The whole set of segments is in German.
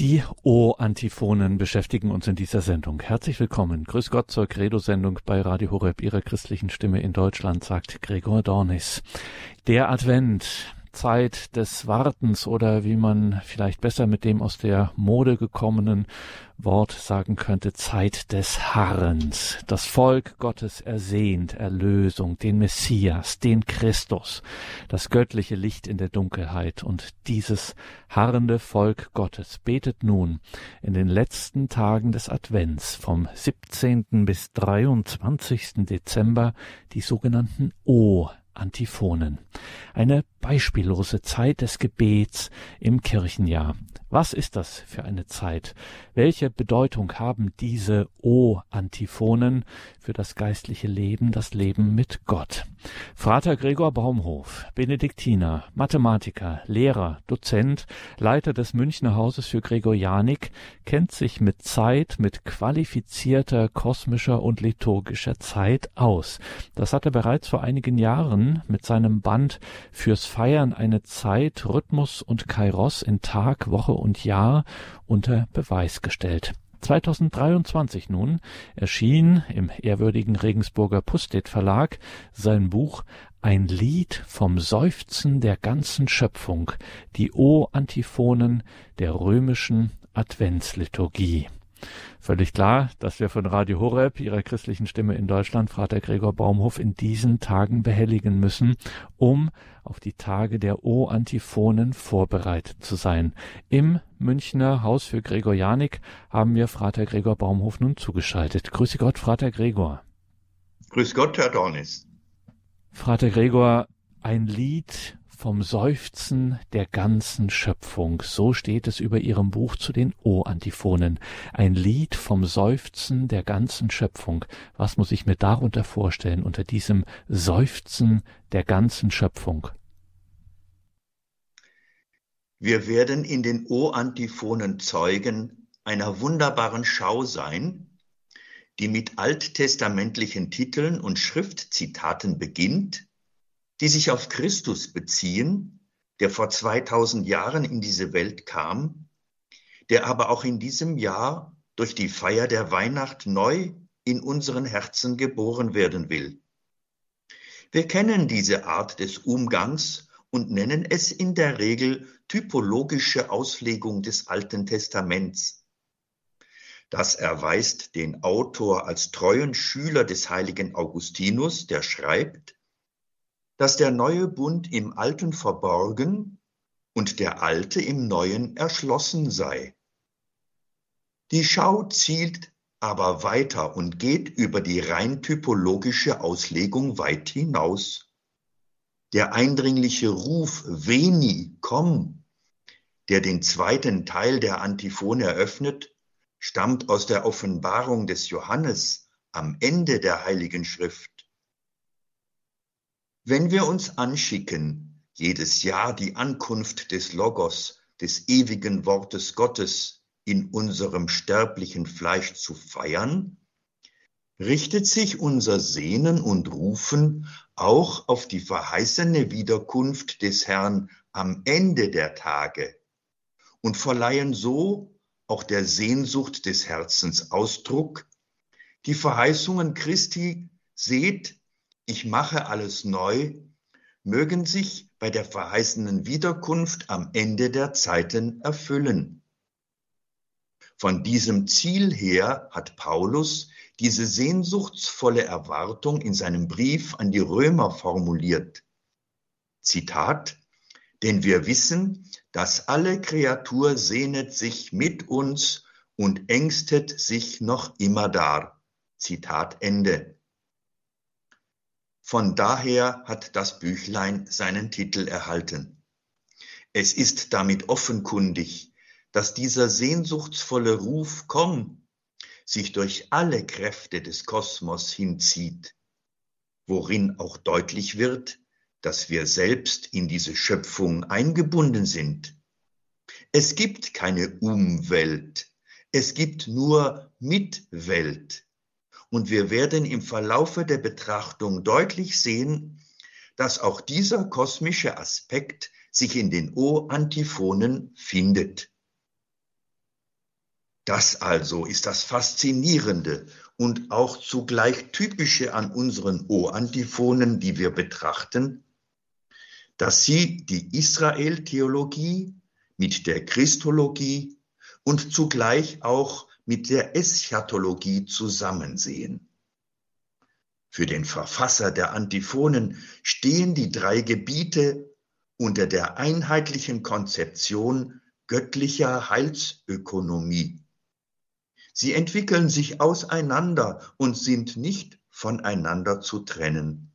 Die O-Antiphonen beschäftigen uns in dieser Sendung. Herzlich willkommen. Grüß Gott zur Credo-Sendung bei Radio Horeb, Ihrer christlichen Stimme in Deutschland, sagt Gregor Dornis. Der Advent, Zeit des Wartens oder wie man vielleicht besser mit dem aus der Mode gekommenen Wort sagen könnte, Zeit des Harrens. Das Volk Gottes ersehnt Erlösung, den Messias, den Christus, das göttliche Licht in der Dunkelheit. Und dieses harrende Volk Gottes betet nun in den letzten Tagen des Advents vom 17. bis 23. Dezember die sogenannten O Antiphonen. Eine beispiellose Zeit des Gebets im Kirchenjahr. Was ist das für eine Zeit? Welche Bedeutung haben diese O-Antiphonen für das geistliche Leben, das Leben mit Gott? Frater Gregor Baumhof, Benediktiner, Mathematiker, Lehrer, Dozent, Leiter des Münchner Hauses für Gregorianik, kennt sich mit Zeit, mit qualifizierter kosmischer und liturgischer Zeit aus. Das hat er bereits vor einigen Jahren mit seinem Band Fürs Feiern eine Zeit, Rhythmus und Kairos in Tag, Woche und Jahr unter Beweis gestellt. 2023 nun erschien im ehrwürdigen Regensburger Pustet Verlag sein Buch Ein Lied vom Seufzen der ganzen Schöpfung, die O-Antiphonen der römischen Adventsliturgie. Völlig klar, dass wir von Radio Horeb, ihrer christlichen Stimme in Deutschland, Vater Gregor Baumhof, in diesen Tagen behelligen müssen, um auf die Tage der O-Antiphonen vorbereitet zu sein. Im Münchner Haus für Gregorianik haben wir Vater Gregor Baumhof nun zugeschaltet. Grüße Gott, Vater Gregor. Grüß Gott, Herr Dornis. Vater Gregor, ein Lied vom Seufzen der ganzen Schöpfung. So steht es über ihrem Buch zu den O-Antiphonen. Ein Lied vom Seufzen der ganzen Schöpfung. Was muss ich mir darunter vorstellen, unter diesem Seufzen der ganzen Schöpfung? Wir werden in den O-Antiphonen Zeugen einer wunderbaren Schau sein, die mit alttestamentlichen Titeln und Schriftzitaten beginnt die sich auf Christus beziehen, der vor 2000 Jahren in diese Welt kam, der aber auch in diesem Jahr durch die Feier der Weihnacht neu in unseren Herzen geboren werden will. Wir kennen diese Art des Umgangs und nennen es in der Regel typologische Auslegung des Alten Testaments. Das erweist den Autor als treuen Schüler des heiligen Augustinus, der schreibt, dass der neue Bund im Alten verborgen und der alte im Neuen erschlossen sei. Die Schau zielt aber weiter und geht über die rein typologische Auslegung weit hinaus. Der eindringliche Ruf Veni, komm, der den zweiten Teil der Antiphone eröffnet, stammt aus der Offenbarung des Johannes am Ende der Heiligen Schrift. Wenn wir uns anschicken, jedes Jahr die Ankunft des Logos, des ewigen Wortes Gottes in unserem sterblichen Fleisch zu feiern, richtet sich unser Sehnen und Rufen auch auf die verheißene Wiederkunft des Herrn am Ende der Tage und verleihen so auch der Sehnsucht des Herzens Ausdruck. Die Verheißungen Christi seht, ich mache alles neu, mögen sich bei der verheißenen Wiederkunft am Ende der Zeiten erfüllen. Von diesem Ziel her hat Paulus diese sehnsuchtsvolle Erwartung in seinem Brief an die Römer formuliert. Zitat, denn wir wissen, dass alle Kreatur sehnet sich mit uns und ängstet sich noch immer dar. Zitat Ende. Von daher hat das Büchlein seinen Titel erhalten. Es ist damit offenkundig, dass dieser sehnsuchtsvolle Ruf Komm sich durch alle Kräfte des Kosmos hinzieht, worin auch deutlich wird, dass wir selbst in diese Schöpfung eingebunden sind. Es gibt keine Umwelt, es gibt nur Mitwelt. Und wir werden im Verlaufe der Betrachtung deutlich sehen, dass auch dieser kosmische Aspekt sich in den O-Antiphonen findet. Das also ist das Faszinierende und auch zugleich Typische an unseren O-Antiphonen, die wir betrachten, dass sie die Israel-Theologie mit der Christologie und zugleich auch mit der Eschatologie zusammensehen. Für den Verfasser der Antiphonen stehen die drei Gebiete unter der einheitlichen Konzeption göttlicher Heilsökonomie. Sie entwickeln sich auseinander und sind nicht voneinander zu trennen.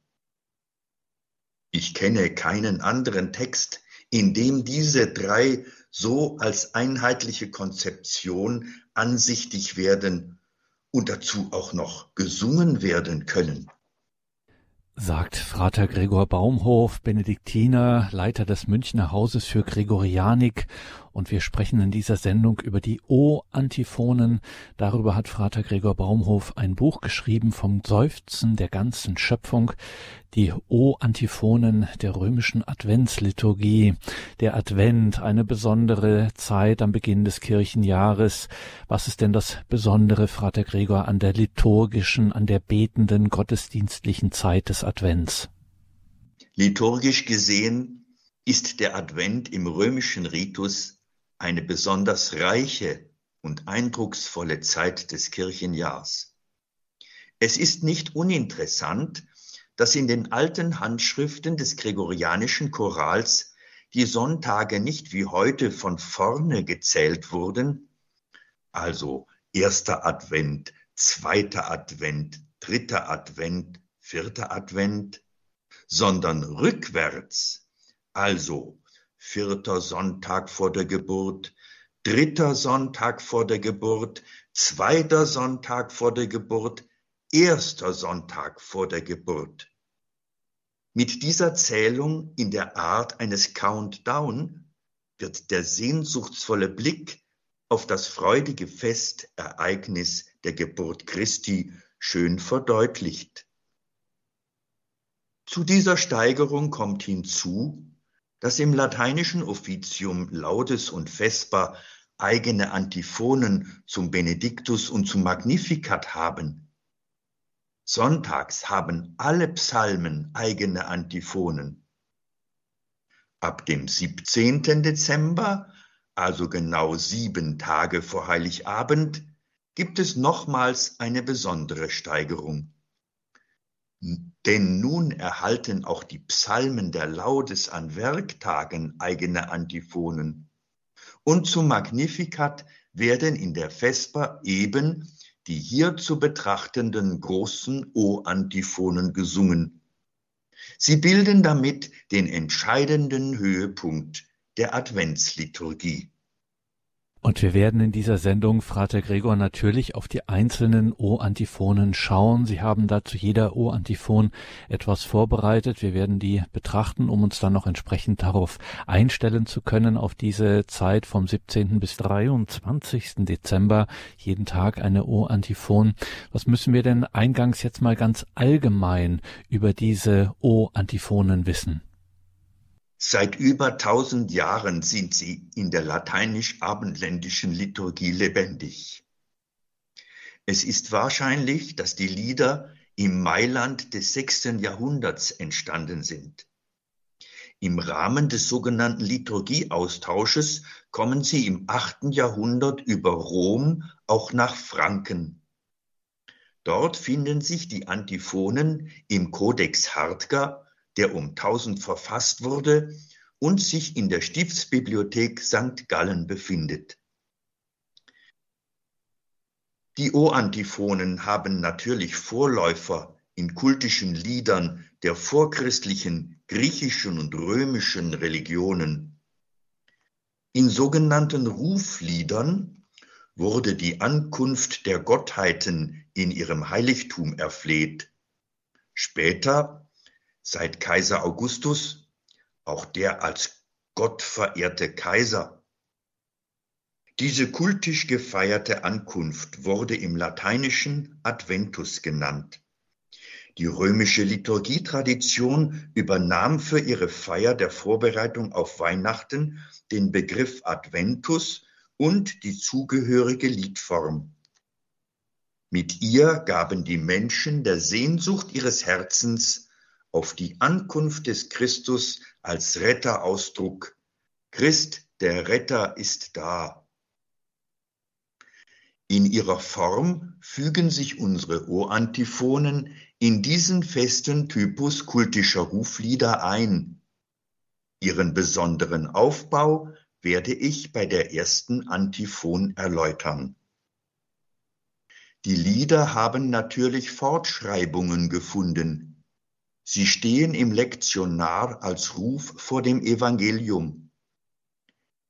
Ich kenne keinen anderen Text, in dem diese drei so als einheitliche Konzeption ansichtig werden und dazu auch noch gesungen werden können. Sagt Frater Gregor Baumhof, Benediktiner, Leiter des Münchner Hauses für Gregorianik und wir sprechen in dieser Sendung über die O-Antiphonen. Darüber hat Frater Gregor Baumhof ein Buch geschrieben vom Seufzen der ganzen Schöpfung, die O-Antiphonen der römischen Adventsliturgie. Der Advent, eine besondere Zeit am Beginn des Kirchenjahres. Was ist denn das Besondere, Frater Gregor, an der liturgischen, an der betenden, gottesdienstlichen Zeit des Advents? Liturgisch gesehen ist der Advent im römischen Ritus eine besonders reiche und eindrucksvolle Zeit des Kirchenjahrs. Es ist nicht uninteressant, dass in den alten Handschriften des gregorianischen Chorals die Sonntage nicht wie heute von vorne gezählt wurden, also erster Advent, zweiter Advent, dritter Advent, vierter Advent, sondern rückwärts, also vierter Sonntag vor der Geburt, dritter Sonntag vor der Geburt, zweiter Sonntag vor der Geburt, erster Sonntag vor der Geburt. Mit dieser Zählung in der Art eines Countdown wird der sehnsuchtsvolle Blick auf das freudige Festereignis der Geburt Christi schön verdeutlicht. Zu dieser Steigerung kommt hinzu, dass im lateinischen Offizium Laudes und Vesper eigene Antiphonen zum Benediktus und zum Magnificat haben. Sonntags haben alle Psalmen eigene Antiphonen. Ab dem 17. Dezember, also genau sieben Tage vor Heiligabend, gibt es nochmals eine besondere Steigerung. Denn nun erhalten auch die Psalmen der Laudes an Werktagen eigene Antiphonen. Und zum Magnificat werden in der Vesper eben die hier zu betrachtenden großen O-Antiphonen gesungen. Sie bilden damit den entscheidenden Höhepunkt der Adventsliturgie. Und wir werden in dieser Sendung, Frater Gregor, natürlich auf die einzelnen O-Antiphonen schauen. Sie haben da zu jeder O-Antiphon etwas vorbereitet. Wir werden die betrachten, um uns dann noch entsprechend darauf einstellen zu können, auf diese Zeit vom 17. bis 23. Dezember. Jeden Tag eine O-Antiphon. Was müssen wir denn eingangs jetzt mal ganz allgemein über diese O-Antiphonen wissen? Seit über tausend Jahren sind sie in der lateinisch-abendländischen Liturgie lebendig. Es ist wahrscheinlich, dass die Lieder im Mailand des sechsten Jahrhunderts entstanden sind. Im Rahmen des sogenannten Liturgieaustausches kommen sie im achten Jahrhundert über Rom auch nach Franken. Dort finden sich die Antiphonen im Codex Hartger der um 1000 verfasst wurde und sich in der Stiftsbibliothek St. Gallen befindet. Die O-Antiphonen haben natürlich Vorläufer in kultischen Liedern der vorchristlichen griechischen und römischen Religionen. In sogenannten Rufliedern wurde die Ankunft der Gottheiten in ihrem Heiligtum erfleht. Später seit Kaiser Augustus, auch der als Gott verehrte Kaiser. Diese kultisch gefeierte Ankunft wurde im Lateinischen Adventus genannt. Die römische Liturgietradition übernahm für ihre Feier der Vorbereitung auf Weihnachten den Begriff Adventus und die zugehörige Liedform. Mit ihr gaben die Menschen der Sehnsucht ihres Herzens auf die Ankunft des Christus als Retter Ausdruck. Christ, der Retter, ist da. In ihrer Form fügen sich unsere Ohrantiphonen in diesen festen Typus kultischer Ruflieder ein. Ihren besonderen Aufbau werde ich bei der ersten Antiphon erläutern. Die Lieder haben natürlich Fortschreibungen gefunden. Sie stehen im Lektionar als Ruf vor dem Evangelium.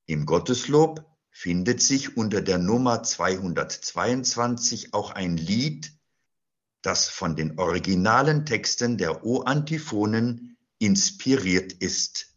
Im Gotteslob findet sich unter der Nummer 222 auch ein Lied, das von den originalen Texten der O-Antiphonen inspiriert ist.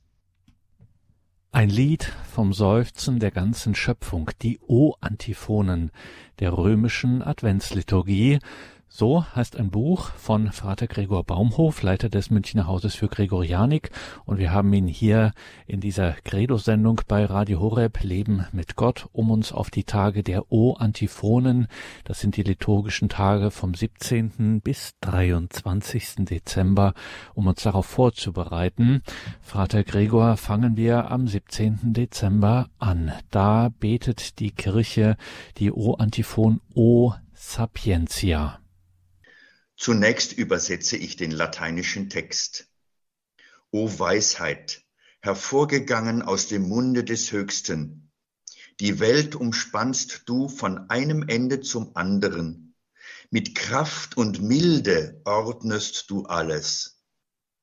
Ein Lied vom Seufzen der ganzen Schöpfung, die O-Antiphonen der römischen Adventsliturgie, so heißt ein Buch von Vater Gregor Baumhof, Leiter des Münchner Hauses für Gregorianik. Und wir haben ihn hier in dieser Credo-Sendung bei Radio Horeb Leben mit Gott, um uns auf die Tage der O-Antiphonen, das sind die liturgischen Tage vom 17. bis 23. Dezember, um uns darauf vorzubereiten. Vater Gregor, fangen wir am 17. Dezember an. Da betet die Kirche die O-Antiphon O Sapientia. Zunächst übersetze ich den lateinischen Text. O Weisheit, hervorgegangen aus dem Munde des Höchsten, die Welt umspannst du von einem Ende zum anderen, mit Kraft und Milde ordnest du alles.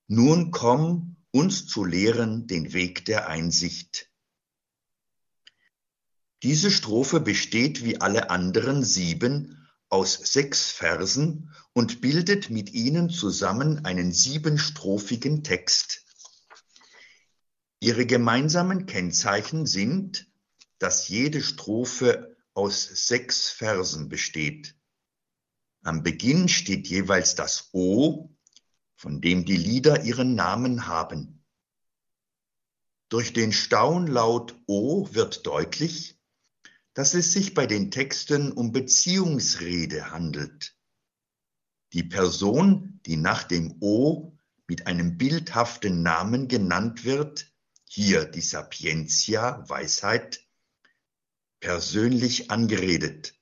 Nun komm, uns zu lehren den Weg der Einsicht. Diese Strophe besteht wie alle anderen sieben aus sechs Versen und bildet mit ihnen zusammen einen siebenstrophigen Text. Ihre gemeinsamen Kennzeichen sind, dass jede Strophe aus sechs Versen besteht. Am Beginn steht jeweils das O, von dem die Lieder ihren Namen haben. Durch den Staunlaut O wird deutlich, dass es sich bei den Texten um Beziehungsrede handelt. Die Person, die nach dem O mit einem bildhaften Namen genannt wird, hier die Sapientia, Weisheit, persönlich angeredet.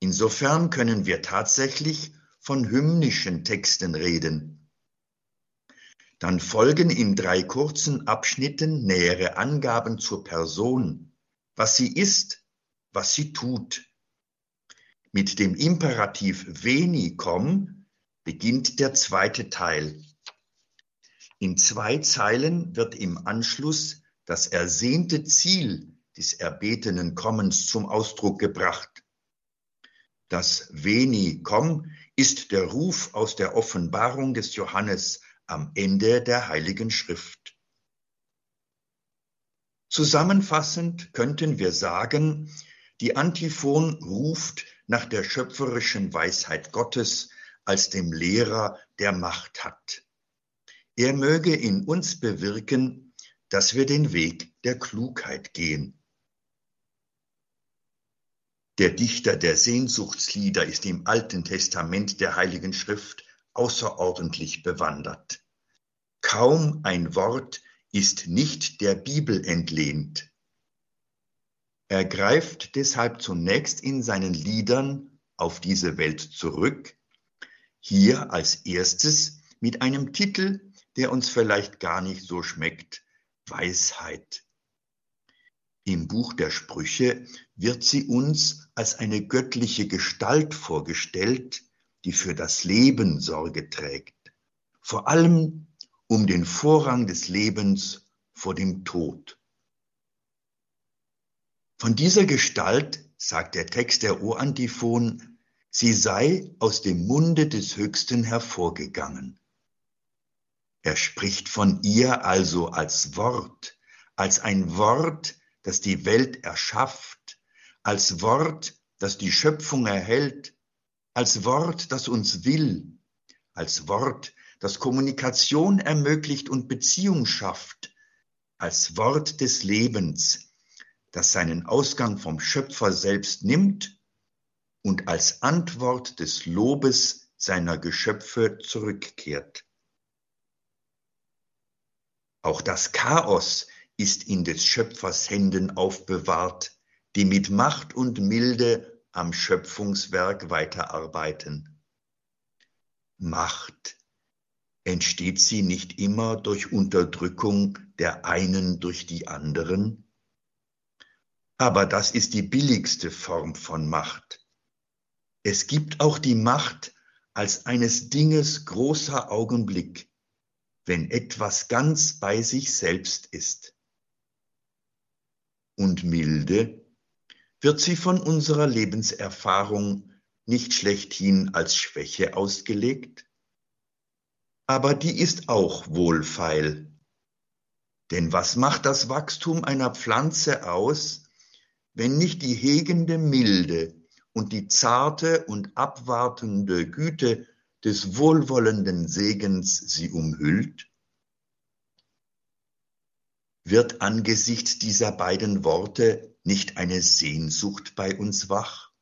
Insofern können wir tatsächlich von hymnischen Texten reden. Dann folgen in drei kurzen Abschnitten nähere Angaben zur Person, was sie ist, was sie tut. Mit dem Imperativ veni komm beginnt der zweite Teil. In zwei Zeilen wird im Anschluss das ersehnte Ziel des erbetenen Kommens zum Ausdruck gebracht. Das Veni komm ist der Ruf aus der Offenbarung des Johannes am Ende der Heiligen Schrift. Zusammenfassend könnten wir sagen, die Antiphon ruft nach der schöpferischen Weisheit Gottes als dem Lehrer, der Macht hat. Er möge in uns bewirken, dass wir den Weg der Klugheit gehen. Der Dichter der Sehnsuchtslieder ist im Alten Testament der Heiligen Schrift außerordentlich bewandert. Kaum ein Wort ist nicht der Bibel entlehnt. Er greift deshalb zunächst in seinen Liedern auf diese Welt zurück, hier als erstes mit einem Titel, der uns vielleicht gar nicht so schmeckt, Weisheit. Im Buch der Sprüche wird sie uns als eine göttliche Gestalt vorgestellt, die für das Leben Sorge trägt, vor allem um den Vorrang des Lebens vor dem Tod. Von dieser Gestalt sagt der Text der O-Antiphon, sie sei aus dem Munde des Höchsten hervorgegangen. Er spricht von ihr also als Wort, als ein Wort, das die Welt erschafft, als Wort, das die Schöpfung erhält, als Wort, das uns will, als Wort, das Kommunikation ermöglicht und Beziehung schafft, als Wort des Lebens, das seinen Ausgang vom Schöpfer selbst nimmt und als Antwort des Lobes seiner Geschöpfe zurückkehrt. Auch das Chaos ist in des Schöpfers Händen aufbewahrt, die mit Macht und Milde am Schöpfungswerk weiterarbeiten. Macht, entsteht sie nicht immer durch Unterdrückung der einen durch die anderen? Aber das ist die billigste Form von Macht. Es gibt auch die Macht als eines Dinges großer Augenblick, wenn etwas ganz bei sich selbst ist. Und milde wird sie von unserer Lebenserfahrung nicht schlechthin als Schwäche ausgelegt? Aber die ist auch wohlfeil. Denn was macht das Wachstum einer Pflanze aus, wenn nicht die hegende Milde und die zarte und abwartende Güte des wohlwollenden Segens sie umhüllt? Wird angesichts dieser beiden Worte nicht eine Sehnsucht bei uns wach?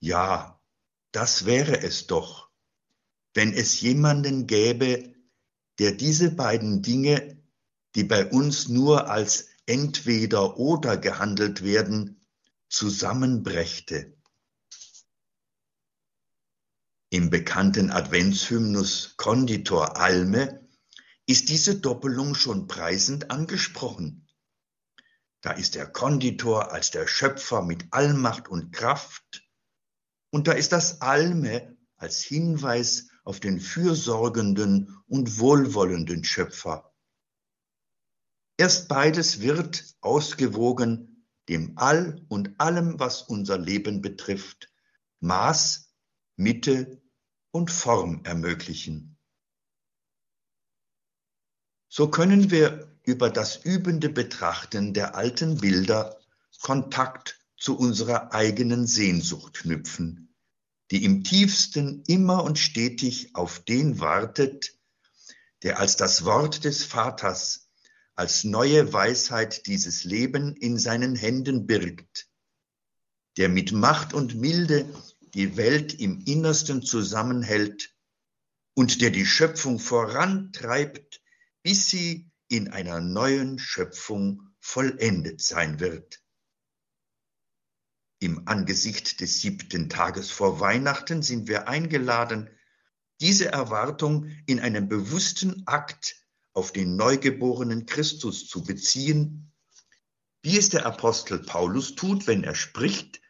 Ja, das wäre es doch, wenn es jemanden gäbe, der diese beiden Dinge, die bei uns nur als entweder oder gehandelt werden, zusammenbrächte. Im bekannten Adventshymnus Konditor Alme ist diese Doppelung schon preisend angesprochen. Da ist der Konditor als der Schöpfer mit Allmacht und Kraft und da ist das Alme als Hinweis auf den fürsorgenden und wohlwollenden Schöpfer. Erst beides wird ausgewogen dem All und allem, was unser Leben betrifft, Maß, Mitte und Form ermöglichen. So können wir über das übende Betrachten der alten Bilder Kontakt zu unserer eigenen Sehnsucht knüpfen, die im tiefsten immer und stetig auf den wartet, der als das Wort des Vaters, als neue Weisheit dieses Leben in seinen Händen birgt, der mit Macht und Milde die Welt im Innersten zusammenhält und der die Schöpfung vorantreibt, bis sie in einer neuen Schöpfung vollendet sein wird. Im Angesicht des siebten Tages vor Weihnachten sind wir eingeladen, diese Erwartung in einem bewussten Akt auf den neugeborenen Christus zu beziehen, wie es der Apostel Paulus tut, wenn er spricht,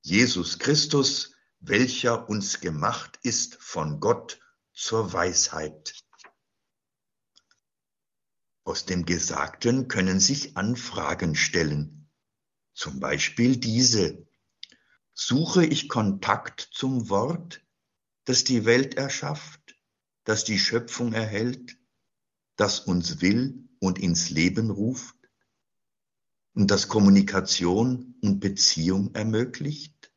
Jesus Christus, welcher uns gemacht ist von Gott zur Weisheit. Aus dem Gesagten können sich Anfragen stellen. Zum Beispiel diese. Suche ich Kontakt zum Wort, das die Welt erschafft, das die Schöpfung erhält, das uns will und ins Leben ruft und das Kommunikation und Beziehung ermöglicht?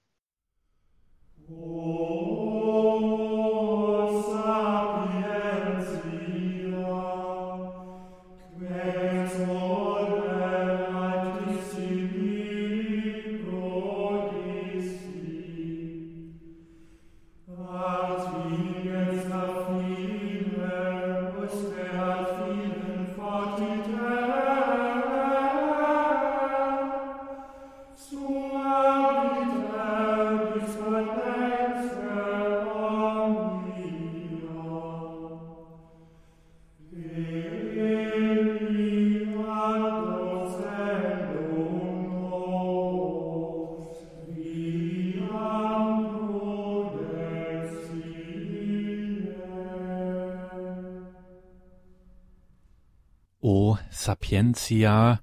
Sapientia,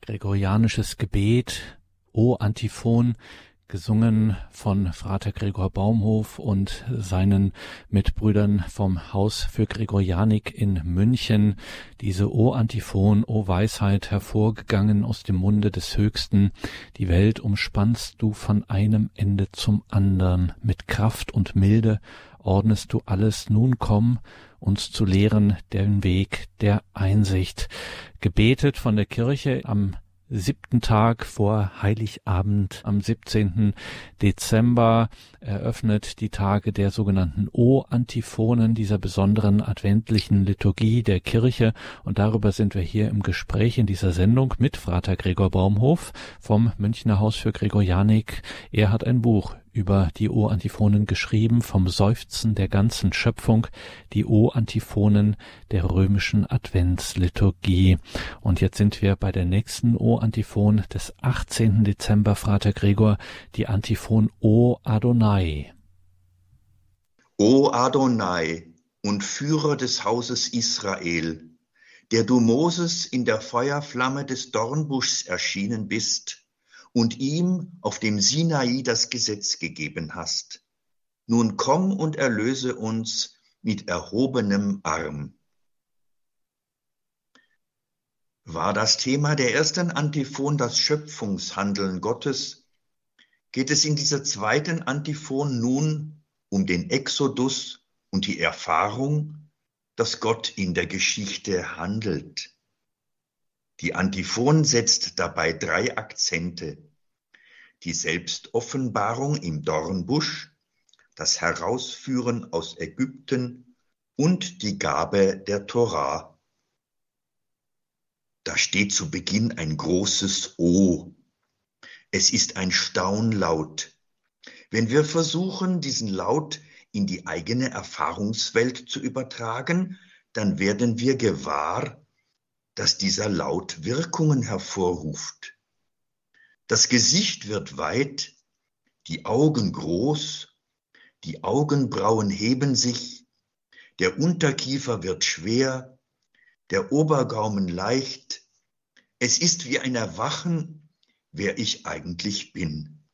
gregorianisches Gebet, O Antiphon, gesungen von Frater Gregor Baumhof und seinen Mitbrüdern vom Haus für Gregorianik in München. Diese O Antiphon, O Weisheit, hervorgegangen aus dem Munde des Höchsten. Die Welt umspannst du von einem Ende zum andern. Mit Kraft und Milde ordnest du alles. Nun komm, uns zu lehren den Weg der Einsicht. Gebetet von der Kirche am siebten Tag vor Heiligabend am 17. Dezember eröffnet die Tage der sogenannten O-Antiphonen dieser besonderen adventlichen Liturgie der Kirche und darüber sind wir hier im Gespräch in dieser Sendung mit Frater Gregor Baumhof vom Münchner Haus für Gregorianik. Er hat ein Buch über die O-Antiphonen geschrieben, vom Seufzen der ganzen Schöpfung, die O-Antiphonen der römischen Adventsliturgie. Und jetzt sind wir bei der nächsten O-Antiphon des 18. Dezember, Frater Gregor, die Antiphon O Adonai. O Adonai und Führer des Hauses Israel, der du Moses in der Feuerflamme des Dornbuschs erschienen bist, und ihm auf dem Sinai das Gesetz gegeben hast. Nun komm und erlöse uns mit erhobenem Arm. War das Thema der ersten Antiphon das Schöpfungshandeln Gottes, geht es in dieser zweiten Antiphon nun um den Exodus und die Erfahrung, dass Gott in der Geschichte handelt. Die Antiphon setzt dabei drei Akzente. Die Selbstoffenbarung im Dornbusch, das Herausführen aus Ägypten und die Gabe der Torah. Da steht zu Beginn ein großes O. Es ist ein Staunlaut. Wenn wir versuchen, diesen Laut in die eigene Erfahrungswelt zu übertragen, dann werden wir gewahr, dass dieser Laut Wirkungen hervorruft. Das Gesicht wird weit, die Augen groß, die Augenbrauen heben sich, der Unterkiefer wird schwer, der Obergaumen leicht. Es ist wie ein Erwachen, wer ich eigentlich bin.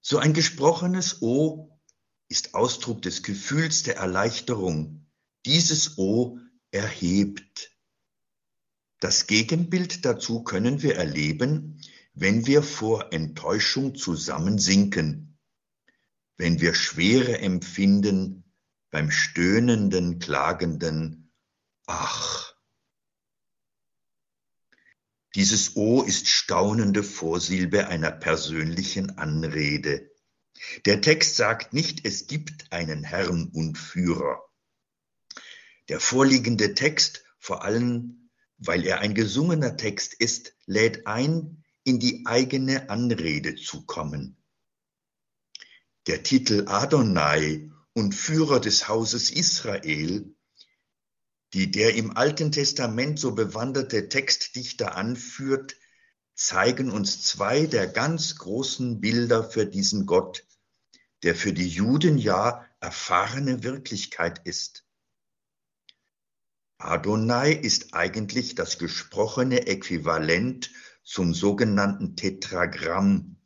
So ein gesprochenes O ist Ausdruck des Gefühls der Erleichterung. Dieses O erhebt. Das Gegenbild dazu können wir erleben, wenn wir vor Enttäuschung zusammensinken, wenn wir Schwere empfinden beim stöhnenden, klagenden Ach. Dieses O ist staunende Vorsilbe einer persönlichen Anrede. Der Text sagt nicht, es gibt einen Herrn und Führer. Der vorliegende Text, vor allem weil er ein gesungener Text ist, lädt ein, in die eigene Anrede zu kommen. Der Titel Adonai und Führer des Hauses Israel, die der im Alten Testament so bewanderte Textdichter anführt, zeigen uns zwei der ganz großen Bilder für diesen Gott, der für die Juden ja erfahrene Wirklichkeit ist. Adonai ist eigentlich das gesprochene Äquivalent zum sogenannten Tetragramm,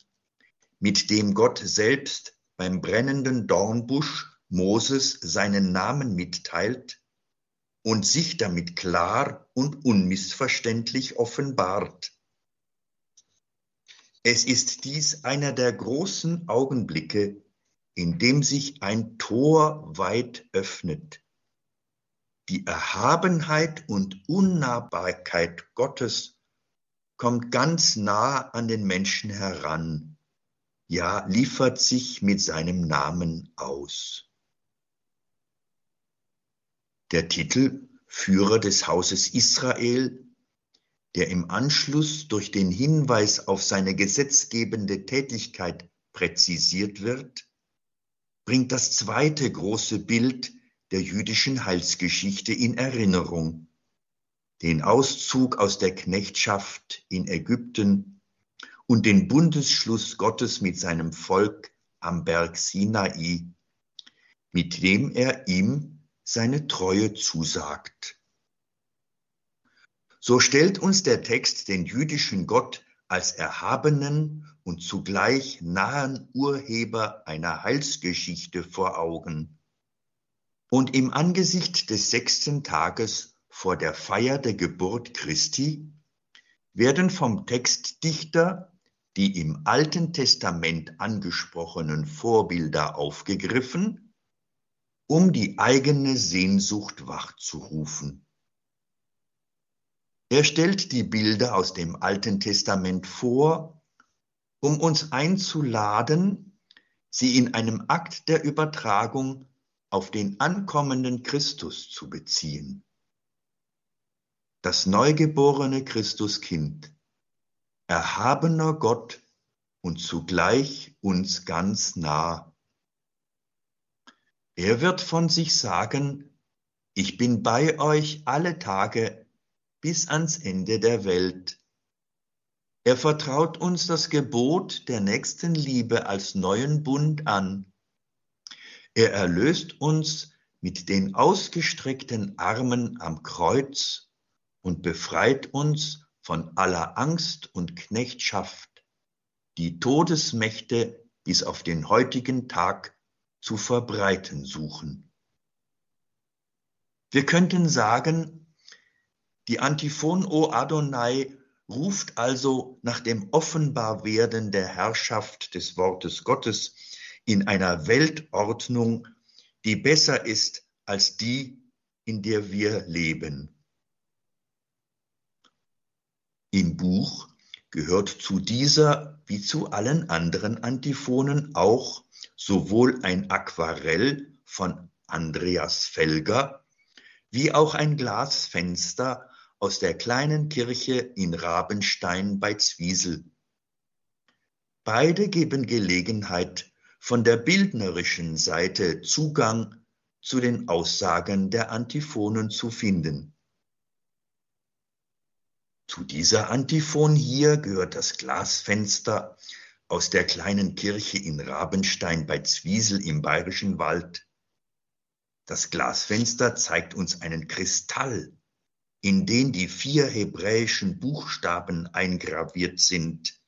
mit dem Gott selbst beim brennenden Dornbusch Moses seinen Namen mitteilt und sich damit klar und unmissverständlich offenbart. Es ist dies einer der großen Augenblicke, in dem sich ein Tor weit öffnet die Erhabenheit und Unnahbarkeit Gottes kommt ganz nah an den Menschen heran, ja liefert sich mit seinem Namen aus. Der Titel Führer des Hauses Israel, der im Anschluss durch den Hinweis auf seine gesetzgebende Tätigkeit präzisiert wird, bringt das zweite große Bild der jüdischen Heilsgeschichte in Erinnerung, den Auszug aus der Knechtschaft in Ägypten und den Bundesschluss Gottes mit seinem Volk am Berg Sinai, mit dem er ihm seine Treue zusagt. So stellt uns der Text den jüdischen Gott als erhabenen und zugleich nahen Urheber einer Heilsgeschichte vor Augen und im Angesicht des sechsten Tages vor der Feier der Geburt Christi werden vom Textdichter die im Alten Testament angesprochenen Vorbilder aufgegriffen, um die eigene Sehnsucht wachzurufen. Er stellt die Bilder aus dem Alten Testament vor, um uns einzuladen, sie in einem Akt der Übertragung auf den ankommenden Christus zu beziehen. Das neugeborene Christuskind, erhabener Gott und zugleich uns ganz nah. Er wird von sich sagen, ich bin bei euch alle Tage bis ans Ende der Welt. Er vertraut uns das Gebot der nächsten Liebe als neuen Bund an. Er erlöst uns mit den ausgestreckten Armen am Kreuz und befreit uns von aller Angst und Knechtschaft, die Todesmächte bis auf den heutigen Tag zu verbreiten suchen. Wir könnten sagen, die Antiphon O Adonai ruft also nach dem Offenbarwerden der Herrschaft des Wortes Gottes in einer Weltordnung, die besser ist als die, in der wir leben. Im Buch gehört zu dieser wie zu allen anderen Antiphonen auch sowohl ein Aquarell von Andreas Felger wie auch ein Glasfenster aus der kleinen Kirche in Rabenstein bei Zwiesel. Beide geben Gelegenheit, von der bildnerischen Seite Zugang zu den Aussagen der Antiphonen zu finden. Zu dieser Antiphon hier gehört das Glasfenster aus der kleinen Kirche in Rabenstein bei Zwiesel im Bayerischen Wald. Das Glasfenster zeigt uns einen Kristall, in den die vier hebräischen Buchstaben eingraviert sind,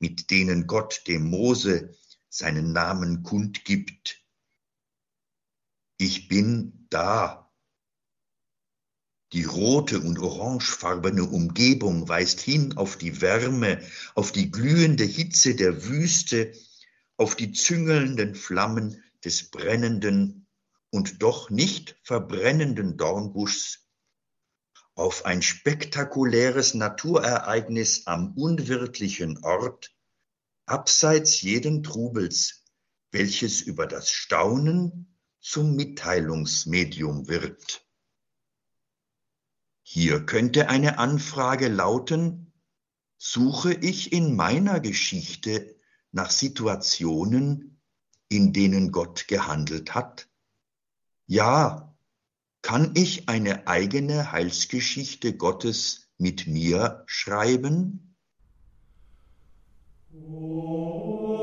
mit denen Gott dem Mose seinen Namen kundgibt. Ich bin da. Die rote und orangefarbene Umgebung weist hin auf die Wärme, auf die glühende Hitze der Wüste, auf die züngelnden Flammen des brennenden und doch nicht verbrennenden Dornbuschs auf ein spektakuläres Naturereignis am unwirtlichen Ort, abseits jeden Trubels, welches über das Staunen zum Mitteilungsmedium wird. Hier könnte eine Anfrage lauten, suche ich in meiner Geschichte nach Situationen, in denen Gott gehandelt hat? Ja, kann ich eine eigene Heilsgeschichte Gottes mit mir schreiben? Oh.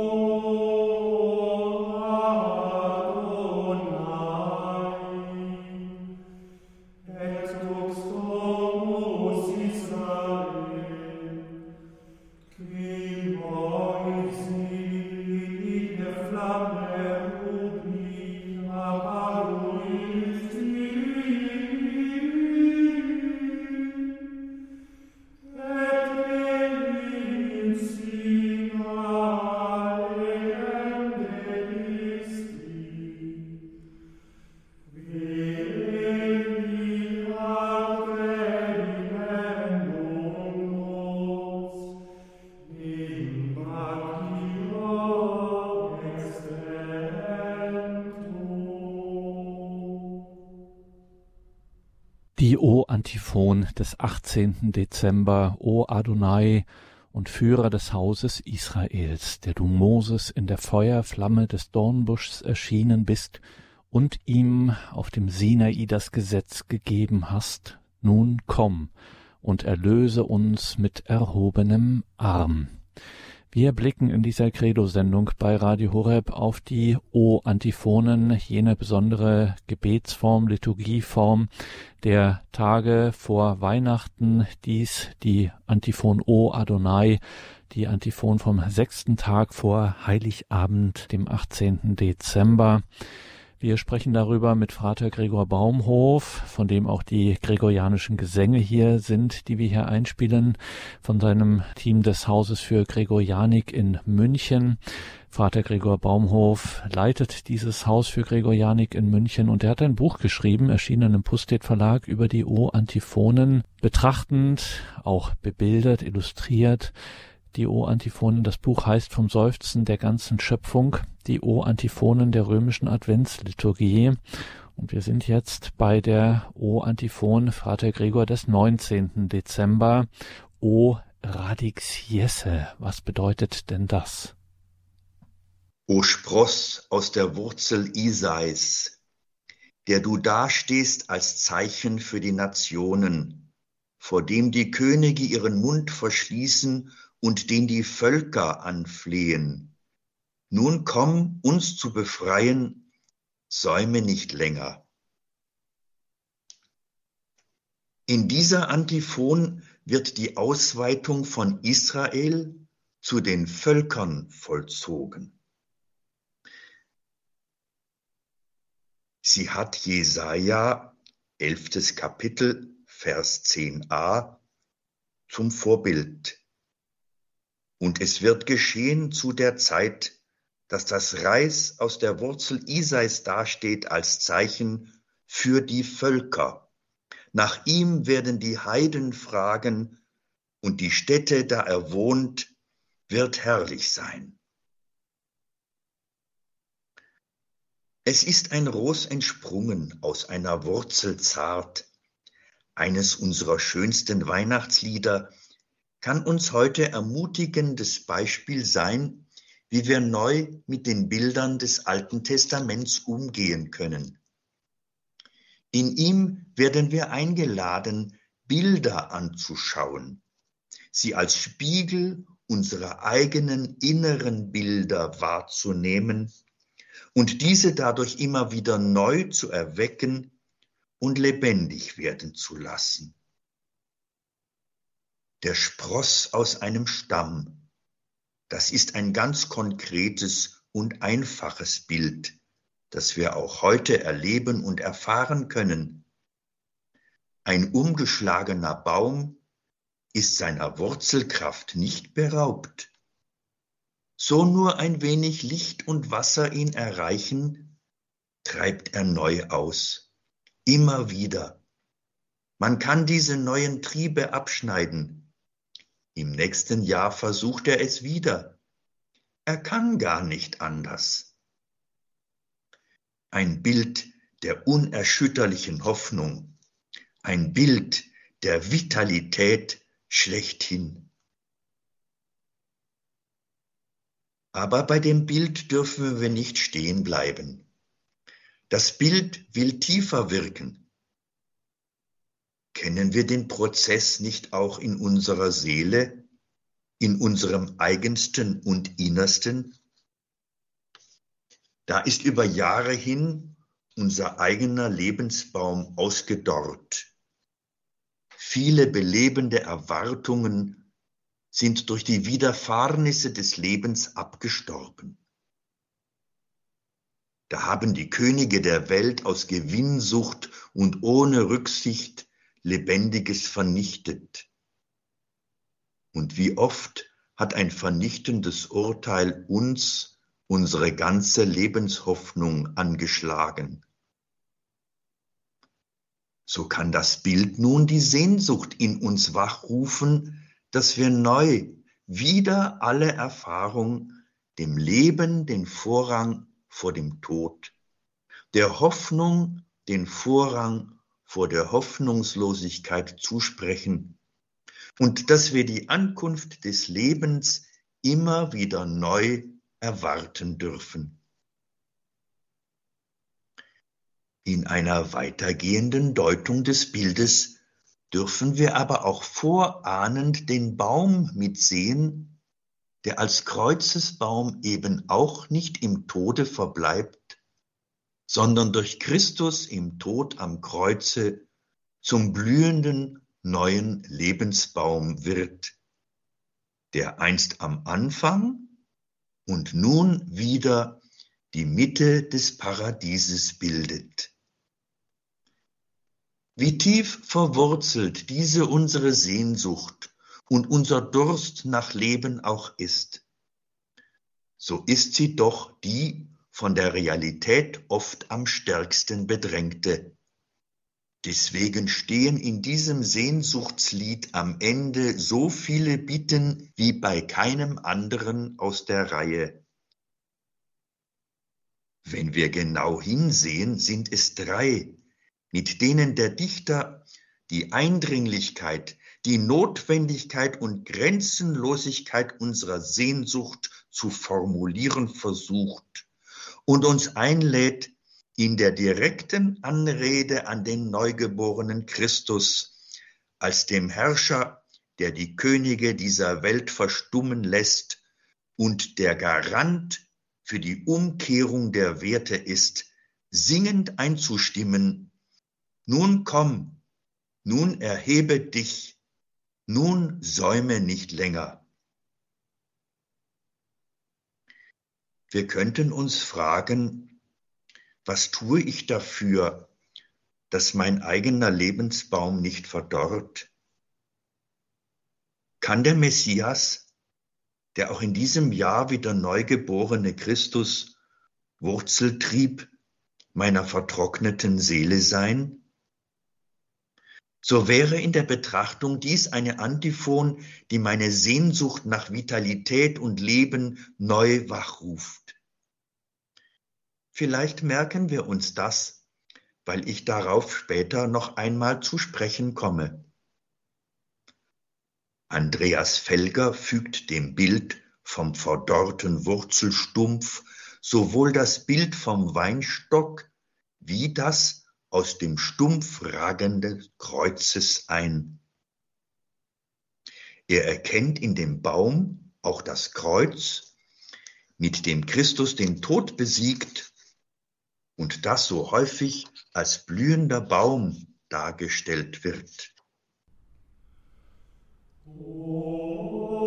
O-Antiphon des 18. Dezember, O Adonai und Führer des Hauses Israels, der du Moses in der Feuerflamme des Dornbuschs erschienen bist und ihm auf dem Sinai das Gesetz gegeben hast, nun komm und erlöse uns mit erhobenem Arm. Wir blicken in dieser Credo-Sendung bei Radio Horeb auf die O-Antiphonen, jene besondere Gebetsform, Liturgieform der Tage vor Weihnachten. Dies die Antiphon O Adonai, die Antiphon vom sechsten Tag vor Heiligabend, dem 18. Dezember. Wir sprechen darüber mit Vater Gregor Baumhof, von dem auch die gregorianischen Gesänge hier sind, die wir hier einspielen, von seinem Team des Hauses für Gregorianik in München. Vater Gregor Baumhof leitet dieses Haus für Gregorianik in München und er hat ein Buch geschrieben, erschienen im Pustet Verlag über die O-Antiphonen, betrachtend, auch bebildert, illustriert, die O-Antiphonen. Das Buch heißt Vom Seufzen der ganzen Schöpfung, die O-Antiphonen der römischen Adventsliturgie. Und wir sind jetzt bei der O-Antiphon Vater Gregor des 19. Dezember. O Radix Jesse. Was bedeutet denn das? O Spross aus der Wurzel Isais, der du dastehst als Zeichen für die Nationen, vor dem die Könige ihren Mund verschließen und den die Völker anflehen. Nun komm, uns zu befreien, säume nicht länger. In dieser Antiphon wird die Ausweitung von Israel zu den Völkern vollzogen. Sie hat Jesaja, elftes Kapitel, Vers 10a, zum Vorbild und es wird geschehen zu der Zeit, dass das Reis aus der Wurzel Isais dasteht als Zeichen für die Völker. Nach ihm werden die Heiden fragen, und die Stätte, da er wohnt, wird herrlich sein. Es ist ein Ros entsprungen aus einer Wurzel zart, eines unserer schönsten Weihnachtslieder, kann uns heute ermutigendes Beispiel sein, wie wir neu mit den Bildern des Alten Testaments umgehen können. In ihm werden wir eingeladen, Bilder anzuschauen, sie als Spiegel unserer eigenen inneren Bilder wahrzunehmen und diese dadurch immer wieder neu zu erwecken und lebendig werden zu lassen der Spross aus einem Stamm. Das ist ein ganz konkretes und einfaches Bild, das wir auch heute erleben und erfahren können. Ein umgeschlagener Baum ist seiner Wurzelkraft nicht beraubt. So nur ein wenig Licht und Wasser ihn erreichen, treibt er neu aus, immer wieder. Man kann diese neuen Triebe abschneiden, im nächsten Jahr versucht er es wieder. Er kann gar nicht anders. Ein Bild der unerschütterlichen Hoffnung, ein Bild der Vitalität schlechthin. Aber bei dem Bild dürfen wir nicht stehen bleiben. Das Bild will tiefer wirken. Kennen wir den Prozess nicht auch in unserer Seele, in unserem eigensten und innersten? Da ist über Jahre hin unser eigener Lebensbaum ausgedorrt. Viele belebende Erwartungen sind durch die Widerfahrnisse des Lebens abgestorben. Da haben die Könige der Welt aus Gewinnsucht und ohne Rücksicht Lebendiges vernichtet. Und wie oft hat ein vernichtendes Urteil uns unsere ganze Lebenshoffnung angeschlagen. So kann das Bild nun die Sehnsucht in uns wachrufen, dass wir neu wieder alle Erfahrung dem Leben den Vorrang vor dem Tod, der Hoffnung den Vorrang vor der Hoffnungslosigkeit zusprechen und dass wir die Ankunft des Lebens immer wieder neu erwarten dürfen. In einer weitergehenden Deutung des Bildes dürfen wir aber auch vorahnend den Baum mitsehen, der als Kreuzesbaum eben auch nicht im Tode verbleibt, sondern durch Christus im Tod am Kreuze zum blühenden neuen Lebensbaum wird, der einst am Anfang und nun wieder die Mitte des Paradieses bildet. Wie tief verwurzelt diese unsere Sehnsucht und unser Durst nach Leben auch ist, so ist sie doch die von der Realität oft am stärksten bedrängte. Deswegen stehen in diesem Sehnsuchtslied am Ende so viele Bitten wie bei keinem anderen aus der Reihe. Wenn wir genau hinsehen, sind es drei, mit denen der Dichter die Eindringlichkeit, die Notwendigkeit und Grenzenlosigkeit unserer Sehnsucht zu formulieren versucht und uns einlädt, in der direkten Anrede an den neugeborenen Christus als dem Herrscher, der die Könige dieser Welt verstummen lässt und der Garant für die Umkehrung der Werte ist, singend einzustimmen, nun komm, nun erhebe dich, nun säume nicht länger. Wir könnten uns fragen, was tue ich dafür, dass mein eigener Lebensbaum nicht verdorrt? Kann der Messias, der auch in diesem Jahr wieder neugeborene Christus, Wurzeltrieb meiner vertrockneten Seele sein? So wäre in der Betrachtung dies eine Antiphon, die meine Sehnsucht nach Vitalität und Leben neu wachruft. Vielleicht merken wir uns das, weil ich darauf später noch einmal zu sprechen komme. Andreas Felger fügt dem Bild vom verdorrten Wurzelstumpf sowohl das Bild vom Weinstock wie das aus dem Stumpf ragenden Kreuzes ein. Er erkennt in dem Baum auch das Kreuz, mit dem Christus den Tod besiegt und das so häufig als blühender Baum dargestellt wird. Oh.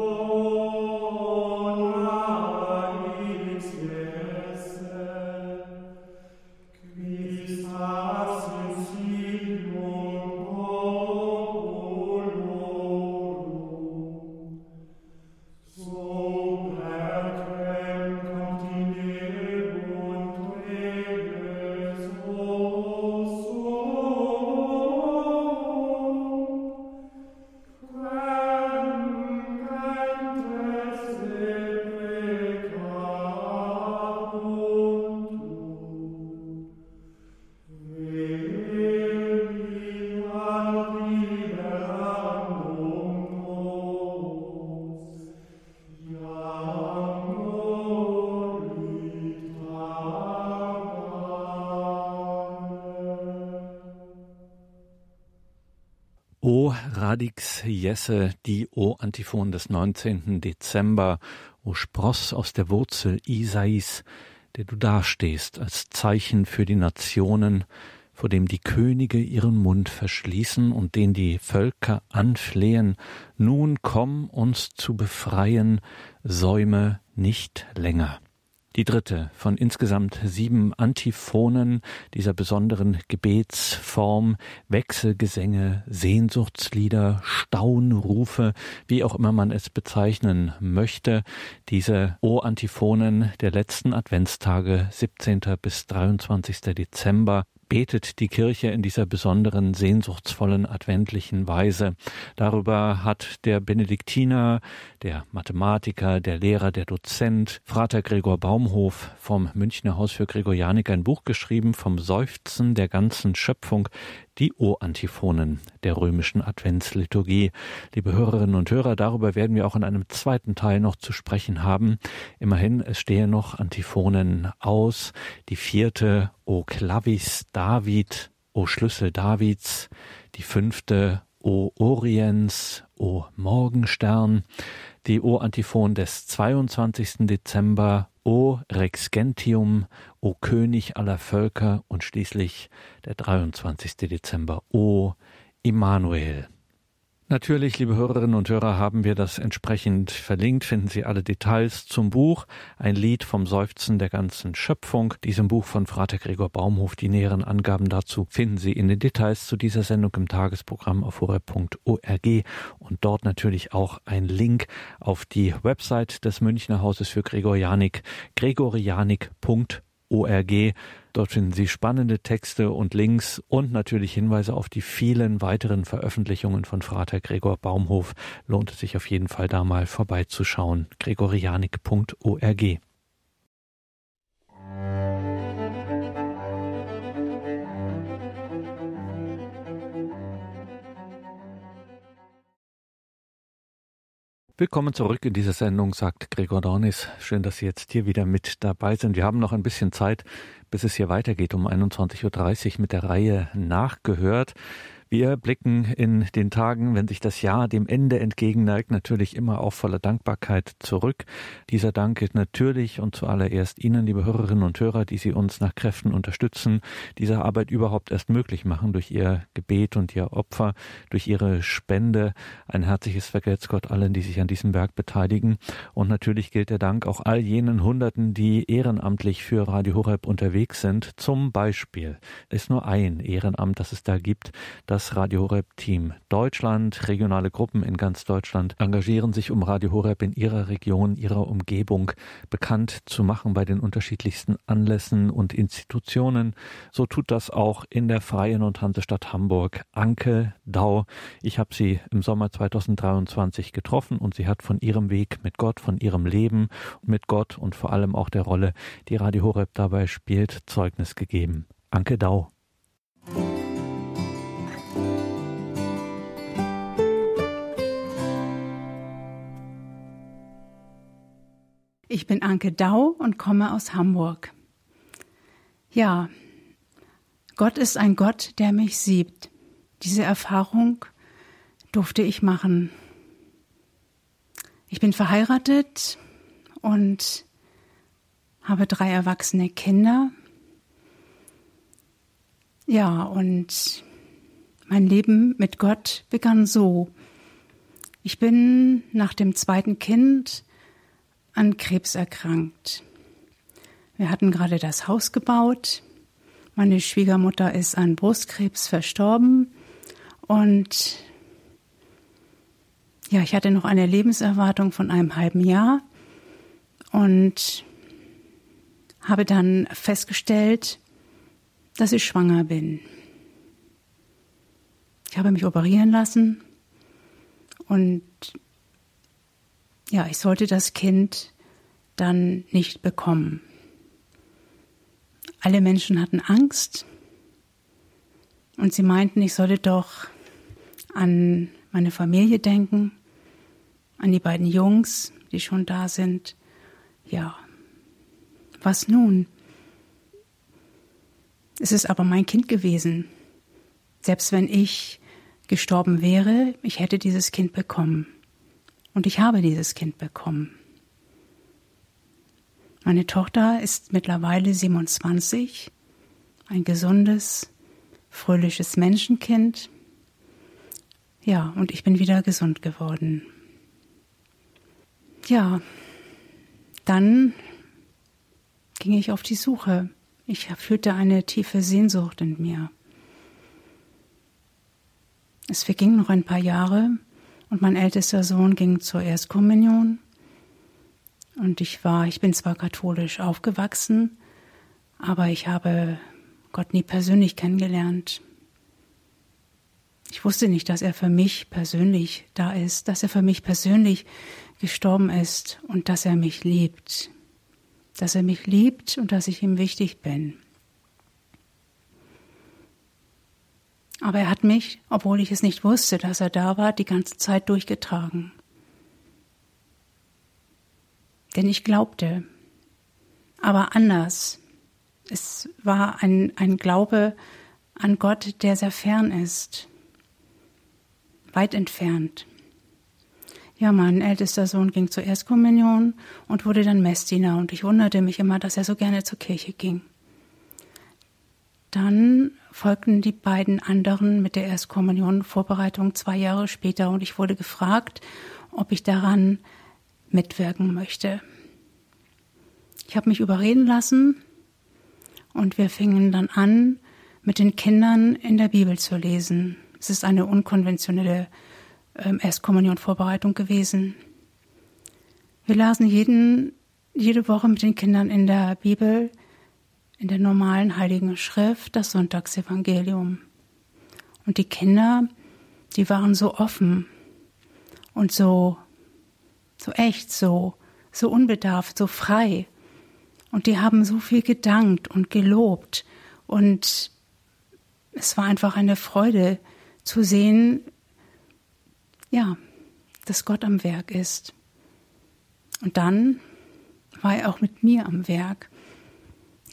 Radix Jesse, die O-Antiphon des 19. Dezember, O Spross aus der Wurzel Isais, der du dastehst als Zeichen für die Nationen, vor dem die Könige ihren Mund verschließen und den die Völker anflehen, nun komm uns zu befreien, säume nicht länger. Die dritte von insgesamt sieben Antiphonen dieser besonderen Gebetsform, Wechselgesänge, Sehnsuchtslieder, Staunrufe, wie auch immer man es bezeichnen möchte. Diese O-Antiphonen der letzten Adventstage, 17. bis 23. Dezember, betet die Kirche in dieser besonderen sehnsuchtsvollen adventlichen Weise. Darüber hat der Benediktiner, der Mathematiker, der Lehrer, der Dozent, Frater Gregor Baumhof vom Münchner Haus für Gregorianik ein Buch geschrieben vom Seufzen der ganzen Schöpfung, die O-Antiphonen der römischen Adventsliturgie. Liebe Hörerinnen und Hörer, darüber werden wir auch in einem zweiten Teil noch zu sprechen haben. Immerhin, es stehen noch Antiphonen aus. Die vierte O Clavis David, O Schlüssel Davids. Die fünfte O Oriens, O Morgenstern. Die O-Antiphon des 22. Dezember O Rex Gentium, O König aller Völker und schließlich der 23. Dezember, O Immanuel. Natürlich, liebe Hörerinnen und Hörer, haben wir das entsprechend verlinkt. Finden Sie alle Details zum Buch. Ein Lied vom Seufzen der ganzen Schöpfung. Diesem Buch von Frater Gregor Baumhof. Die näheren Angaben dazu finden Sie in den Details zu dieser Sendung im Tagesprogramm auf horeb.org und dort natürlich auch ein Link auf die Website des Münchner Hauses für Gregor Janik, gregorianik.org. Dort finden Sie spannende Texte und Links und natürlich Hinweise auf die vielen weiteren Veröffentlichungen von Frater Gregor Baumhof. Lohnt es sich auf jeden Fall da mal vorbeizuschauen. gregorianik.org. Willkommen zurück in dieser Sendung, sagt Gregor Dornis. Schön, dass Sie jetzt hier wieder mit dabei sind. Wir haben noch ein bisschen Zeit, bis es hier weitergeht um 21.30 Uhr mit der Reihe Nachgehört. Wir blicken in den Tagen, wenn sich das Jahr dem Ende entgegenneigt, natürlich immer auch voller Dankbarkeit zurück. Dieser Dank gilt natürlich und zuallererst Ihnen, liebe Hörerinnen und Hörer, die Sie uns nach Kräften unterstützen, diese Arbeit überhaupt erst möglich machen durch Ihr Gebet und Ihr Opfer, durch Ihre Spende. Ein herzliches Vergelt's Gott allen, die sich an diesem Werk beteiligen. Und natürlich gilt der Dank auch all jenen Hunderten, die ehrenamtlich für Radio Horeb unterwegs sind. Zum Beispiel ist nur ein Ehrenamt, das es da gibt, das das Radio Horeb Team Deutschland. Regionale Gruppen in ganz Deutschland engagieren sich, um Radio Horeb in ihrer Region, ihrer Umgebung bekannt zu machen bei den unterschiedlichsten Anlässen und Institutionen. So tut das auch in der Freien und Hansestadt Hamburg Anke Dau. Ich habe sie im Sommer 2023 getroffen und sie hat von ihrem Weg mit Gott, von ihrem Leben mit Gott und vor allem auch der Rolle, die Radio Horeb dabei spielt, Zeugnis gegeben. Anke Dau. Ich bin Anke Dau und komme aus Hamburg. Ja, Gott ist ein Gott, der mich sieht. Diese Erfahrung durfte ich machen. Ich bin verheiratet und habe drei erwachsene Kinder. Ja, und mein Leben mit Gott begann so. Ich bin nach dem zweiten Kind an Krebs erkrankt. Wir hatten gerade das Haus gebaut. Meine Schwiegermutter ist an Brustkrebs verstorben und ja, ich hatte noch eine Lebenserwartung von einem halben Jahr und habe dann festgestellt, dass ich schwanger bin. Ich habe mich operieren lassen und ja, ich sollte das Kind dann nicht bekommen. Alle Menschen hatten Angst und sie meinten, ich solle doch an meine Familie denken, an die beiden Jungs, die schon da sind. Ja, was nun? Es ist aber mein Kind gewesen. Selbst wenn ich gestorben wäre, ich hätte dieses Kind bekommen. Und ich habe dieses Kind bekommen. Meine Tochter ist mittlerweile 27, ein gesundes, fröhliches Menschenkind. Ja, und ich bin wieder gesund geworden. Ja, dann ging ich auf die Suche. Ich fühlte eine tiefe Sehnsucht in mir. Es vergingen noch ein paar Jahre und mein ältester Sohn ging zur Erstkommunion. Und ich war, ich bin zwar katholisch aufgewachsen, aber ich habe Gott nie persönlich kennengelernt. Ich wusste nicht, dass er für mich persönlich da ist, dass er für mich persönlich gestorben ist und dass er mich liebt. Dass er mich liebt und dass ich ihm wichtig bin. Aber er hat mich, obwohl ich es nicht wusste, dass er da war, die ganze Zeit durchgetragen. Denn ich glaubte, aber anders. Es war ein, ein Glaube an Gott, der sehr fern ist, weit entfernt. Ja, mein ältester Sohn ging zur Erstkommunion und wurde dann Messdiener und ich wunderte mich immer, dass er so gerne zur Kirche ging. Dann folgten die beiden anderen mit der Erstkommunion Vorbereitung zwei Jahre später und ich wurde gefragt, ob ich daran mitwirken möchte. Ich habe mich überreden lassen und wir fingen dann an, mit den Kindern in der Bibel zu lesen. Es ist eine unkonventionelle ähm, Erstkommunion-Vorbereitung gewesen. Wir lasen jeden, jede Woche mit den Kindern in der Bibel, in der normalen Heiligen Schrift, das Sonntagsevangelium. Und die Kinder, die waren so offen und so, so echt, so, so unbedarft, so frei. Und die haben so viel gedankt und gelobt. Und es war einfach eine Freude zu sehen, ja, dass Gott am Werk ist. Und dann war er auch mit mir am Werk.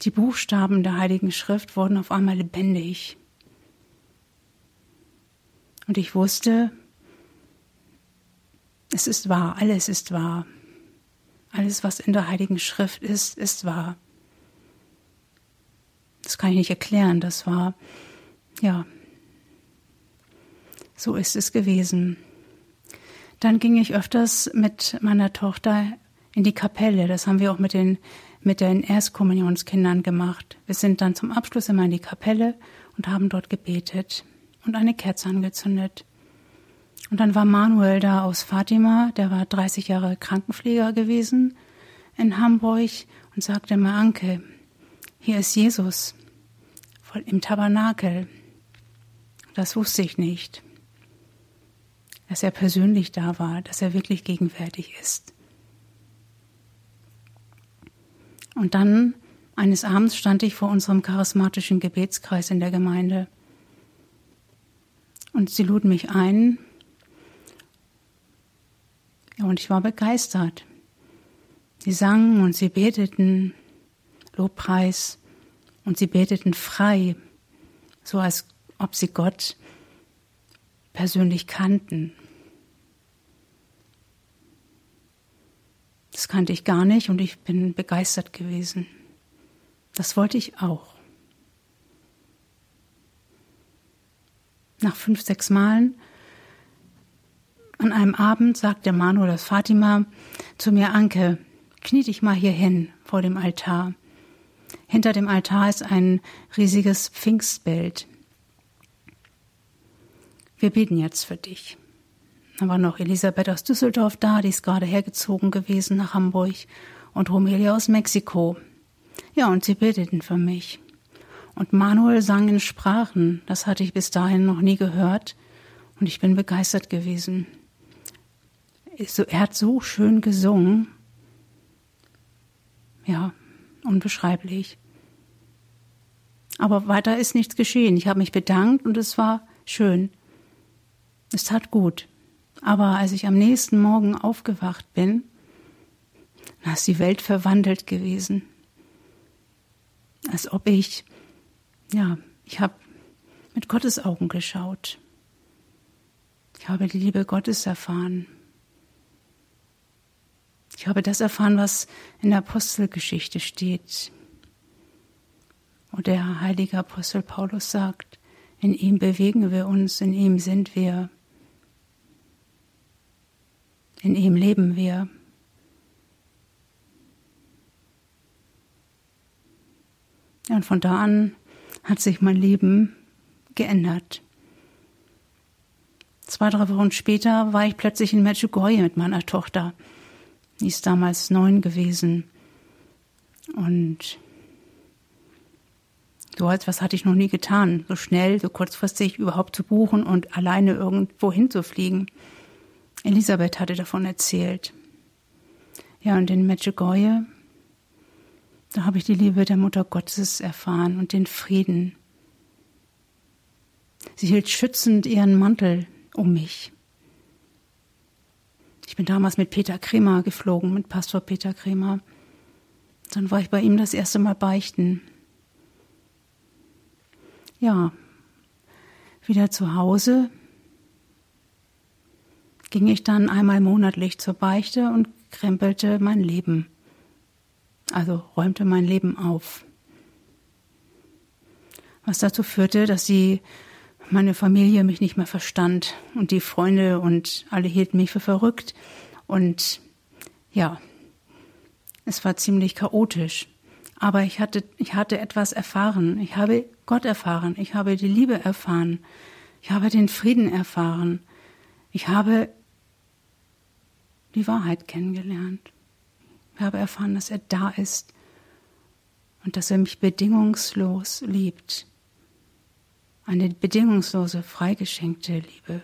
Die Buchstaben der Heiligen Schrift wurden auf einmal lebendig. Und ich wusste, es ist wahr, alles ist wahr. Alles, was in der Heiligen Schrift ist, ist wahr. Das kann ich nicht erklären, das war, ja, so ist es gewesen. Dann ging ich öfters mit meiner Tochter in die Kapelle. Das haben wir auch mit den, mit den Erstkommunionskindern gemacht. Wir sind dann zum Abschluss immer in die Kapelle und haben dort gebetet und eine Kerze angezündet. Und dann war Manuel da aus Fatima, der war 30 Jahre Krankenpfleger gewesen in Hamburg und sagte mir, Anke, hier ist Jesus im Tabernakel. Das wusste ich nicht dass er persönlich da war, dass er wirklich gegenwärtig ist. Und dann eines Abends stand ich vor unserem charismatischen Gebetskreis in der Gemeinde. Und sie luden mich ein. Und ich war begeistert. Sie sangen und sie beteten Lobpreis und sie beteten frei, so als ob sie Gott persönlich kannten. Das kannte ich gar nicht und ich bin begeistert gewesen. Das wollte ich auch. Nach fünf, sechs Malen an einem Abend sagte Manuel das Fatima zu mir, Anke, knie dich mal hier hin vor dem Altar. Hinter dem Altar ist ein riesiges Pfingstbild. Wir beten jetzt für dich. Dann war noch Elisabeth aus Düsseldorf da, die ist gerade hergezogen gewesen nach Hamburg und Romelia aus Mexiko. Ja, und sie beteten für mich. Und Manuel sang in Sprachen, das hatte ich bis dahin noch nie gehört und ich bin begeistert gewesen. Er hat so schön gesungen. Ja, unbeschreiblich. Aber weiter ist nichts geschehen. Ich habe mich bedankt und es war schön. Es tat gut. Aber als ich am nächsten Morgen aufgewacht bin, dann ist die Welt verwandelt gewesen. Als ob ich, ja, ich habe mit Gottes Augen geschaut. Ich habe die Liebe Gottes erfahren. Ich habe das erfahren, was in der Apostelgeschichte steht. Und der heilige Apostel Paulus sagt, in ihm bewegen wir uns, in ihm sind wir. In ihm leben wir. und von da an hat sich mein Leben geändert. Zwei, drei Wochen später war ich plötzlich in Medjugorje mit meiner Tochter. Die ist damals neun gewesen. Und so etwas hatte ich noch nie getan, so schnell, so kurzfristig überhaupt zu buchen und alleine irgendwo hinzufliegen. Elisabeth hatte davon erzählt. Ja, und in Medjugorje, da habe ich die Liebe der Mutter Gottes erfahren und den Frieden. Sie hielt schützend ihren Mantel um mich. Ich bin damals mit Peter Kremer geflogen, mit Pastor Peter Kremer. Dann war ich bei ihm das erste Mal beichten. Ja, wieder zu Hause ging ich dann einmal monatlich zur Beichte und krempelte mein Leben, also räumte mein Leben auf. was dazu führte, dass sie meine Familie mich nicht mehr verstand und die Freunde und alle hielten mich für verrückt. Und ja, es war ziemlich chaotisch. Aber ich hatte, ich hatte etwas erfahren. Ich habe Gott erfahren. Ich habe die Liebe erfahren. Ich habe den Frieden erfahren. Ich habe die Wahrheit kennengelernt. Ich habe erfahren, dass er da ist und dass er mich bedingungslos liebt. Eine bedingungslose, freigeschenkte Liebe.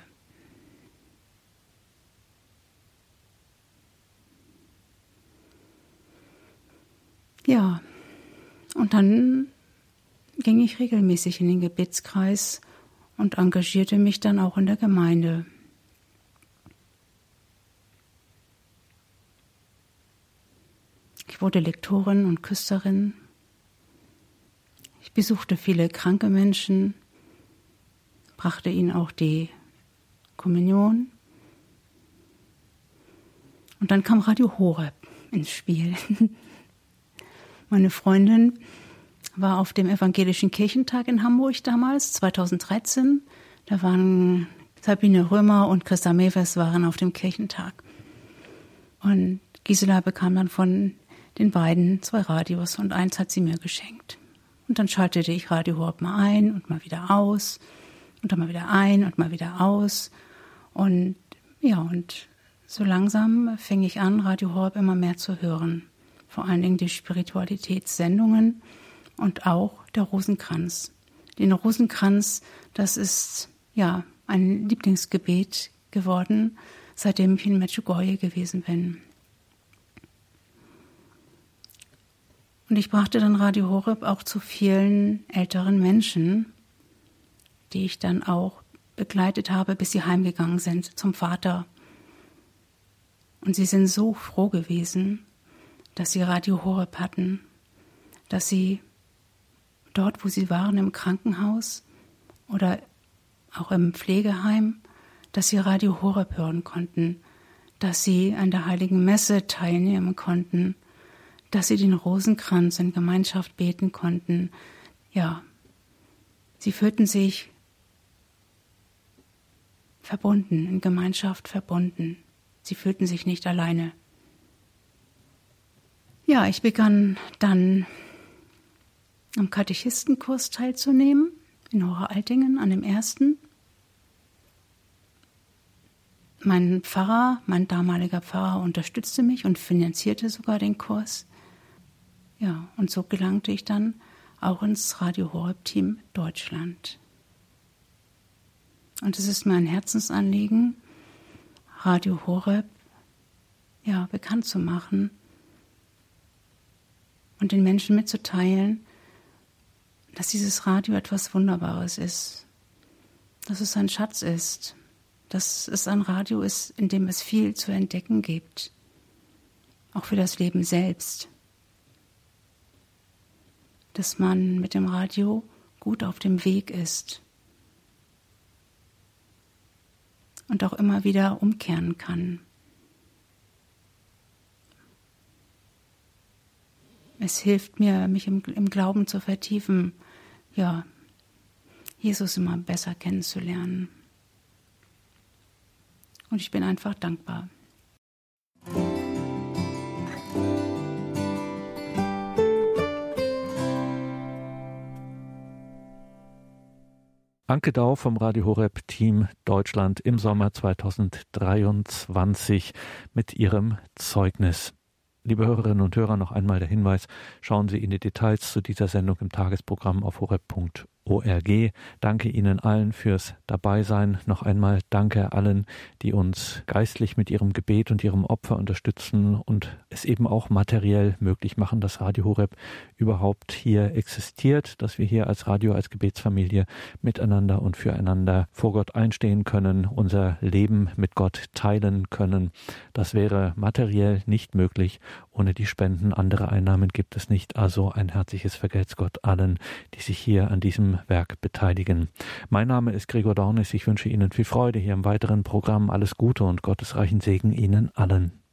Ja, und dann ging ich regelmäßig in den Gebetskreis und engagierte mich dann auch in der Gemeinde. Ich wurde Lektorin und Küsterin. Ich besuchte viele kranke Menschen, brachte ihnen auch die Kommunion. Und dann kam Radio Horeb ins Spiel. Meine Freundin war auf dem Evangelischen Kirchentag in Hamburg damals, 2013. Da waren Sabine Römer und Christa Mewes waren auf dem Kirchentag. Und Gisela bekam dann von den beiden zwei Radios und eins hat sie mir geschenkt. Und dann schaltete ich Radio Horeb mal ein und mal wieder aus und dann mal wieder ein und mal wieder aus. Und ja, und so langsam fing ich an, Radio Horeb immer mehr zu hören vor allen Dingen die Spiritualitätssendungen und auch der Rosenkranz. Den Rosenkranz, das ist ja ein Lieblingsgebet geworden, seitdem ich in Medjugorje gewesen bin. Und ich brachte dann Radio Horeb auch zu vielen älteren Menschen, die ich dann auch begleitet habe, bis sie heimgegangen sind zum Vater. Und sie sind so froh gewesen, dass sie Radio Horeb hatten, dass sie dort, wo sie waren, im Krankenhaus oder auch im Pflegeheim, dass sie Radio Horeb hören konnten, dass sie an der heiligen Messe teilnehmen konnten, dass sie den Rosenkranz in Gemeinschaft beten konnten. Ja, sie fühlten sich verbunden, in Gemeinschaft verbunden. Sie fühlten sich nicht alleine. Ja, ich begann dann am Katechistenkurs teilzunehmen in Altingen an dem ersten. Mein Pfarrer, mein damaliger Pfarrer unterstützte mich und finanzierte sogar den Kurs. Ja, und so gelangte ich dann auch ins Radio Horeb Team Deutschland. Und es ist mir ein Herzensanliegen, Radio Horeb ja, bekannt zu machen und den Menschen mitzuteilen, dass dieses Radio etwas Wunderbares ist, dass es ein Schatz ist, dass es ein Radio ist, in dem es viel zu entdecken gibt, auch für das Leben selbst, dass man mit dem Radio gut auf dem Weg ist und auch immer wieder umkehren kann. es hilft mir, mich im, im Glauben zu vertiefen, ja, Jesus immer besser kennenzulernen. Und ich bin einfach dankbar. Anke Dau vom Radio Horeb Team Deutschland im Sommer 2023 mit ihrem Zeugnis. Liebe Hörerinnen und Hörer, noch einmal der Hinweis, schauen Sie in die Details zu dieser Sendung im Tagesprogramm auf horeb.org ORG. Danke Ihnen allen fürs Dabeisein. Noch einmal danke allen, die uns geistlich mit ihrem Gebet und ihrem Opfer unterstützen und es eben auch materiell möglich machen, dass Radio Horeb überhaupt hier existiert, dass wir hier als Radio, als Gebetsfamilie miteinander und füreinander vor Gott einstehen können, unser Leben mit Gott teilen können. Das wäre materiell nicht möglich. Ohne die Spenden andere Einnahmen gibt es nicht. Also ein herzliches Vergelt's Gott allen, die sich hier an diesem Werk beteiligen. Mein Name ist Gregor Dornis. Ich wünsche Ihnen viel Freude hier im weiteren Programm. Alles Gute und gottesreichen Segen Ihnen allen.